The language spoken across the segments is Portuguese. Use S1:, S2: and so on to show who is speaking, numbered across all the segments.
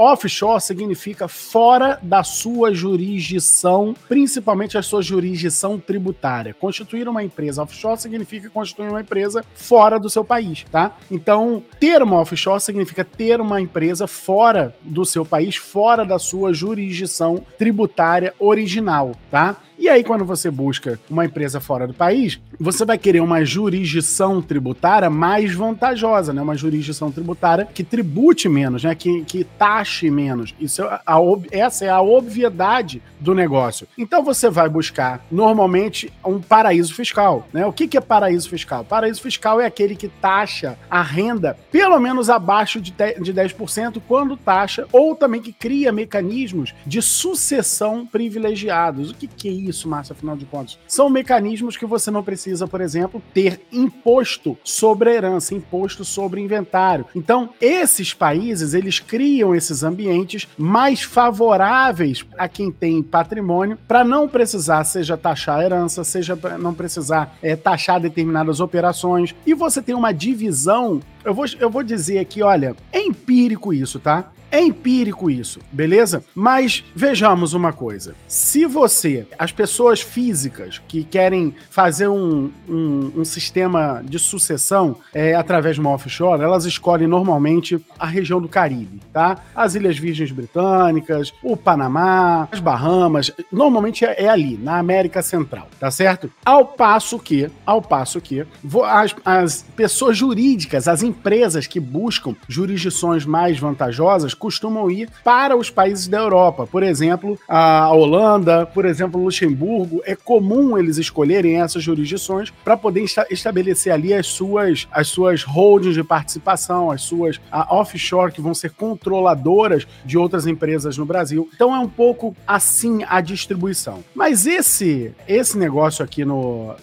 S1: offshore significa fora da sua jurisdição, principalmente a sua jurisdição tributária. Constituir uma empresa offshore significa constituir uma empresa fora do seu país, tá? Então, ter uma offshore significa ter uma empresa fora do seu país, fora da sua jurisdição tributária original, tá? E aí, quando você busca uma empresa fora do país, você vai querer uma jurisdição tributária mais vantajosa, né? Uma jurisdição tributária que tribute menos, né? Que, que taxe menos. Isso é a, essa é a obviedade do negócio. Então você vai buscar, normalmente, um paraíso fiscal. Né? O que, que é paraíso fiscal? Paraíso fiscal é aquele que taxa a renda pelo menos abaixo de 10% quando taxa, ou também que cria mecanismos de sucessão privilegiados. O que, que é isso? Isso, Márcio, afinal de contas? São mecanismos que você não precisa, por exemplo, ter imposto sobre a herança, imposto sobre inventário. Então, esses países, eles criam esses ambientes mais favoráveis a quem tem patrimônio para não precisar, seja taxar a herança, seja não precisar é, taxar determinadas operações. E você tem uma divisão eu vou, eu vou dizer aqui, olha, é empírico isso, tá? É empírico isso, beleza? Mas vejamos uma coisa. Se você, as pessoas físicas que querem fazer um, um, um sistema de sucessão é, através de uma offshore, elas escolhem normalmente a região do Caribe, tá? As Ilhas Virgens Britânicas, o Panamá, as Bahamas, normalmente é, é ali, na América Central, tá certo? Ao passo que, ao passo que, as, as pessoas jurídicas, as empresas que buscam jurisdições mais vantajosas costumam ir para os países da Europa. Por exemplo, a Holanda, por exemplo, Luxemburgo. É comum eles escolherem essas jurisdições para poder esta estabelecer ali as suas, as suas holdings de participação, as suas offshore que vão ser controladoras de outras empresas no Brasil. Então é um pouco assim a distribuição. Mas esse esse negócio aqui no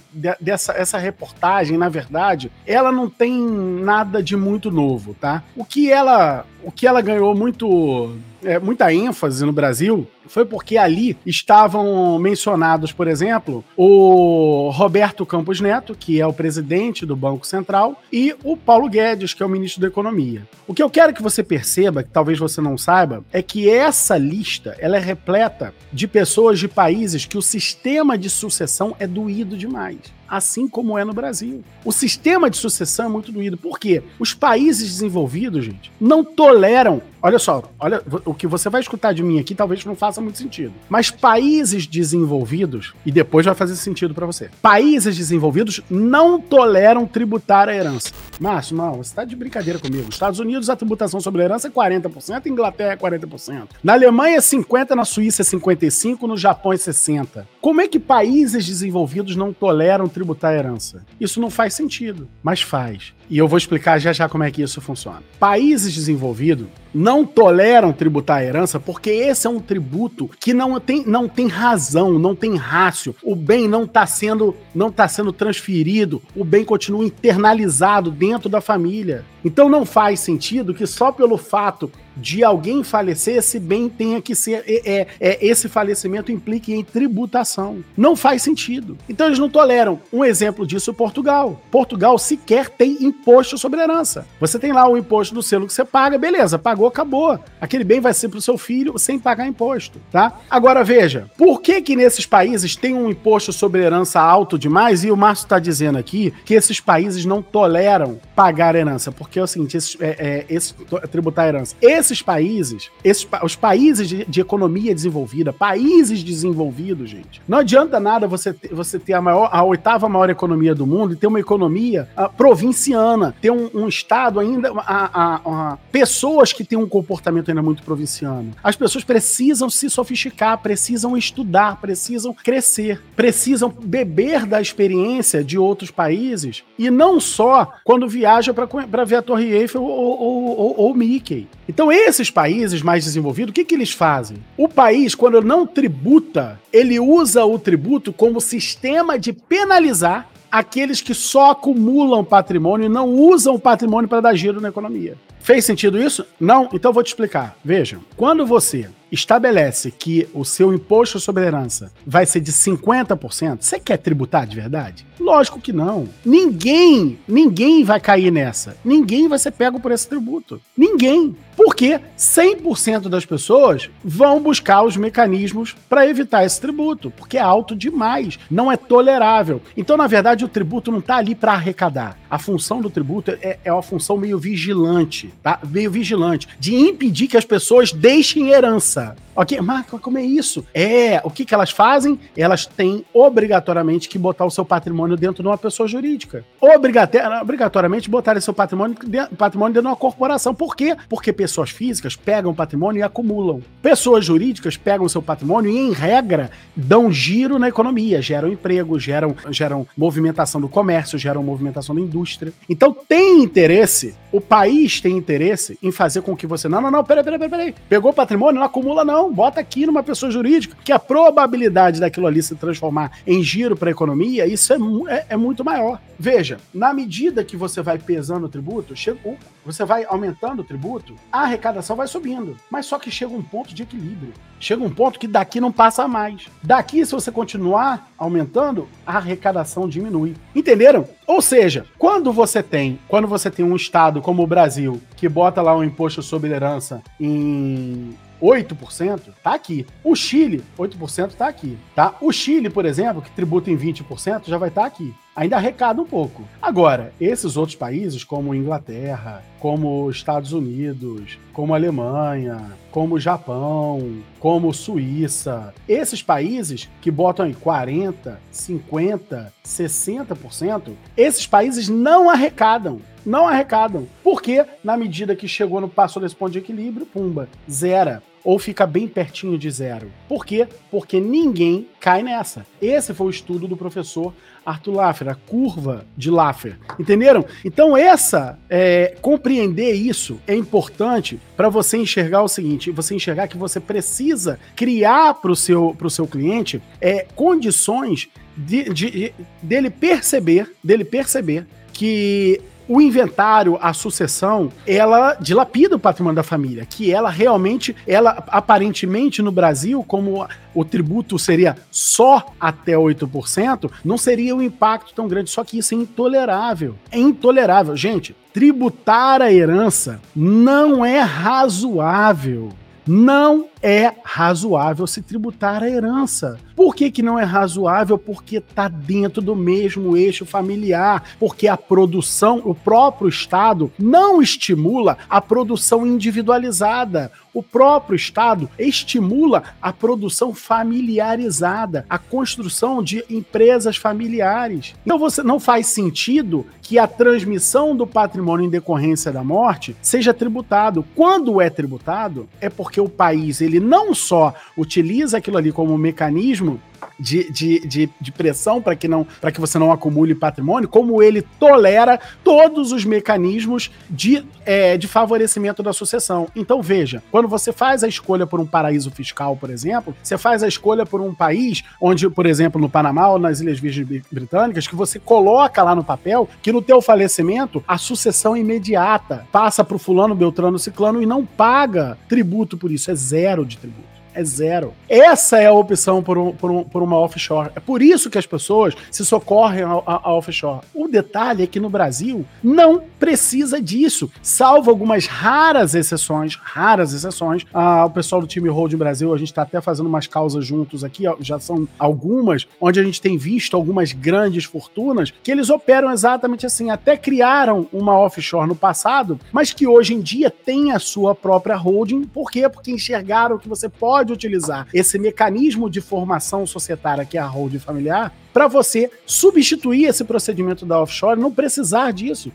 S1: dessa essa reportagem, na verdade, ela não tem nada nada de muito novo, tá? O que ela, o que ela ganhou muito, é, muita ênfase no Brasil foi porque ali estavam mencionados, por exemplo, o Roberto Campos Neto, que é o presidente do Banco Central, e o Paulo Guedes, que é o ministro da Economia. O que eu quero que você perceba, que talvez você não saiba, é que essa lista ela é repleta de pessoas de países que o sistema de sucessão é doído demais assim como é no Brasil. O sistema de sucessão é muito doído. Por quê? Os países desenvolvidos, gente, não toleram. Olha só, olha o que você vai escutar de mim aqui talvez não faça muito sentido. Mas países desenvolvidos, e depois vai fazer sentido para você. Países desenvolvidos não toleram tributar a herança. Márcio, não, você tá de brincadeira comigo. Estados Unidos, a tributação sobre a herança é 40%, Inglaterra é 40%. Na Alemanha é 50%, na Suíça é 55%, no Japão é 60%. Como é que países desenvolvidos não toleram tributar a herança? Isso não faz sentido, mas faz. E eu vou explicar já já como é que isso funciona. Países desenvolvidos não toleram tributar a herança porque esse é um tributo que não tem, não tem razão, não tem rácio. O bem não está sendo não tá sendo transferido, o bem continua internalizado dentro da família. Então não faz sentido que só pelo fato de alguém falecer, esse bem tenha que ser. É, é, é, esse falecimento implique em tributação. Não faz sentido. Então eles não toleram. Um exemplo disso é Portugal. Portugal sequer tem imposto sobre herança. Você tem lá o imposto do selo que você paga, beleza, pagou, acabou. Aquele bem vai ser para o seu filho sem pagar imposto, tá? Agora veja, por que que nesses países tem um imposto sobre herança alto demais? E o Márcio está dizendo aqui que esses países não toleram pagar herança, porque é o seguinte, esses, é, é, tributar herança. Esse esses países, esses, os países de, de, economia desenvolvida, países desenvolvidos, gente, não adianta nada você, ter, você ter a, maior, a oitava maior economia do mundo e ter uma economia uh, provinciana, ter um, um estado ainda, a, a, a, pessoas que têm um comportamento ainda muito provinciano. As pessoas precisam se sofisticar, precisam estudar, precisam crescer, precisam beber da experiência de outros países e não só quando viaja para ver a Torre Eiffel ou, ou, ou, ou Mickey. Então, esses países mais desenvolvidos, o que, que eles fazem? O país, quando não tributa, ele usa o tributo como sistema de penalizar aqueles que só acumulam patrimônio e não usam o patrimônio para dar giro na economia. Fez sentido isso? Não? Então vou te explicar. Vejam, quando você estabelece que o seu imposto sobre herança vai ser de 50%, você quer tributar de verdade? Lógico que não. Ninguém, ninguém vai cair nessa. Ninguém vai ser pego por esse tributo. Ninguém. Por Porque 100% das pessoas vão buscar os mecanismos para evitar esse tributo, porque é alto demais, não é tolerável. Então, na verdade, o tributo não está ali para arrecadar. A função do tributo é, é uma função meio vigilante, tá? Meio vigilante, de impedir que as pessoas deixem herança. Ok, mas como é isso? É, o que, que elas fazem? Elas têm obrigatoriamente que botar o seu patrimônio dentro de uma pessoa jurídica. Obrigatoriamente botar seu patrimônio dentro, patrimônio dentro de uma corporação. Por quê? Porque pessoas físicas pegam patrimônio e acumulam. Pessoas jurídicas pegam seu patrimônio e, em regra, dão giro na economia, geram emprego, geram, geram movimentação do comércio, geram movimentação da indústria. Então tem interesse, o país tem interesse em fazer com que você. Não, não, não, peraí, peraí. peraí. Pegou patrimônio, não acumula, não bota aqui numa pessoa jurídica, que a probabilidade daquilo ali se transformar em giro para a economia, isso é, é, é, muito maior. Veja, na medida que você vai pesando o tributo, chega, você vai aumentando o tributo, a arrecadação vai subindo. Mas só que chega um ponto de equilíbrio. Chega um ponto que daqui não passa mais. Daqui, se você continuar aumentando, a arrecadação diminui. Entenderam? Ou seja, quando você tem, quando você tem um estado como o Brasil, que bota lá um imposto sobre herança em 8%, tá aqui. O Chile, 8% tá aqui, tá? O Chile, por exemplo, que tributa em 20%, já vai estar tá aqui. Ainda arrecada um pouco. Agora, esses outros países, como Inglaterra, como Estados Unidos, como Alemanha, como Japão, como Suíça, esses países que botam em 40, 50, 60%, esses países não arrecadam não arrecadam. Porque, na medida que chegou no passou desse ponto de equilíbrio, pumba, zera. Ou fica bem pertinho de zero. Por quê? Porque ninguém cai nessa. Esse foi o estudo do professor Arthur Laffer, a curva de Laffer. Entenderam? Então, essa, é, compreender isso é importante para você enxergar o seguinte: você enxergar que você precisa criar para o seu, seu cliente é, condições de, de, dele perceber, dele perceber que o inventário, a sucessão, ela dilapida o patrimônio da família, que ela realmente, ela aparentemente no Brasil, como o tributo seria só até 8%, não seria um impacto tão grande, só que isso é intolerável. É intolerável. Gente, tributar a herança não é razoável. Não é razoável se tributar a herança. Por que, que não é razoável? Porque está dentro do mesmo eixo familiar, porque a produção, o próprio Estado não estimula a produção individualizada. O próprio Estado estimula a produção familiarizada, a construção de empresas familiares. Então você não faz sentido que a transmissão do patrimônio em decorrência da morte seja tributado. Quando é tributado, é porque o país ele não só utiliza aquilo ali como mecanismo de, de, de, de pressão para que, não, que você não acumule patrimônio, como ele tolera todos os mecanismos de, é, de favorecimento da sucessão. Então, veja, quando você faz a escolha por um paraíso fiscal, por exemplo, você faz a escolha por um país onde, por exemplo, no Panamá ou nas Ilhas Virgens Britânicas, que você coloca lá no papel que no teu falecimento a sucessão imediata passa para o fulano, beltrano, ciclano e não paga tributo por isso, é zero de tributo é zero. Essa é a opção por, um, por, um, por uma offshore. É por isso que as pessoas se socorrem a, offshore. O detalhe é que no Brasil não precisa disso, salvo algumas raras exceções, raras exceções. Ah, o pessoal do time Hold Brasil, a gente está até fazendo umas causas juntos aqui, já são algumas, onde a gente tem visto algumas grandes fortunas que eles operam exatamente assim, até criaram uma offshore no passado, mas que hoje em dia tem a sua própria holding. Por quê? Porque enxergaram que você pode pode utilizar esse mecanismo de formação societária que é a holding familiar para você substituir esse procedimento da offshore, não precisar disso.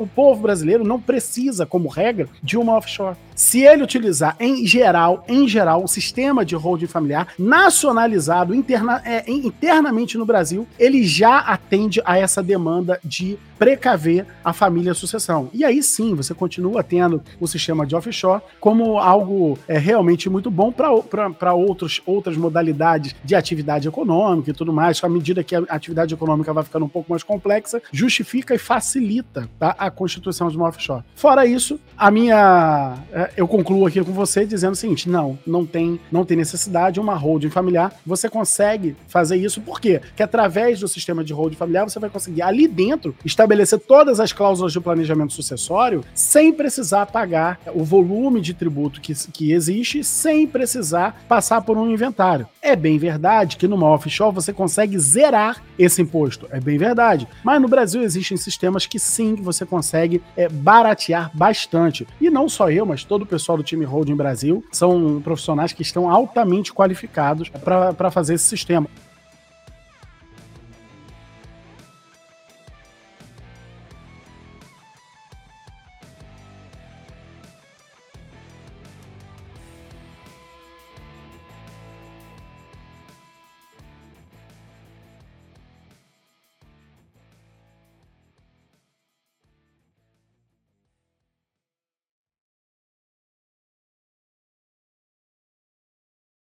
S1: O povo brasileiro não precisa, como regra, de uma offshore. Se ele utilizar em geral, em geral, o sistema de holding familiar nacionalizado interna, é, internamente no Brasil, ele já atende a essa demanda de precaver a família sucessão. E aí sim, você continua tendo o sistema de offshore como algo é, realmente muito bom para outras modalidades de atividade econômica e tudo mais, à medida que a atividade econômica vai ficando um pouco mais complexa, justifica e facilita tá, a constituição de uma offshore. Fora isso, a minha. É, eu concluo aqui com você dizendo o seguinte: não, não tem, não tem necessidade, uma holding familiar, você consegue fazer isso, por quê? Que através do sistema de holding familiar você vai conseguir ali dentro estabelecer todas as cláusulas de planejamento sucessório sem precisar pagar o volume de tributo que, que existe, sem precisar passar por um inventário. É bem verdade que numa offshore você consegue zerar esse imposto, é bem verdade. Mas no Brasil existem sistemas que sim, você consegue é, baratear bastante. E não só eu, mas todo o pessoal do time Holding Brasil são profissionais que estão altamente qualificados para fazer esse sistema.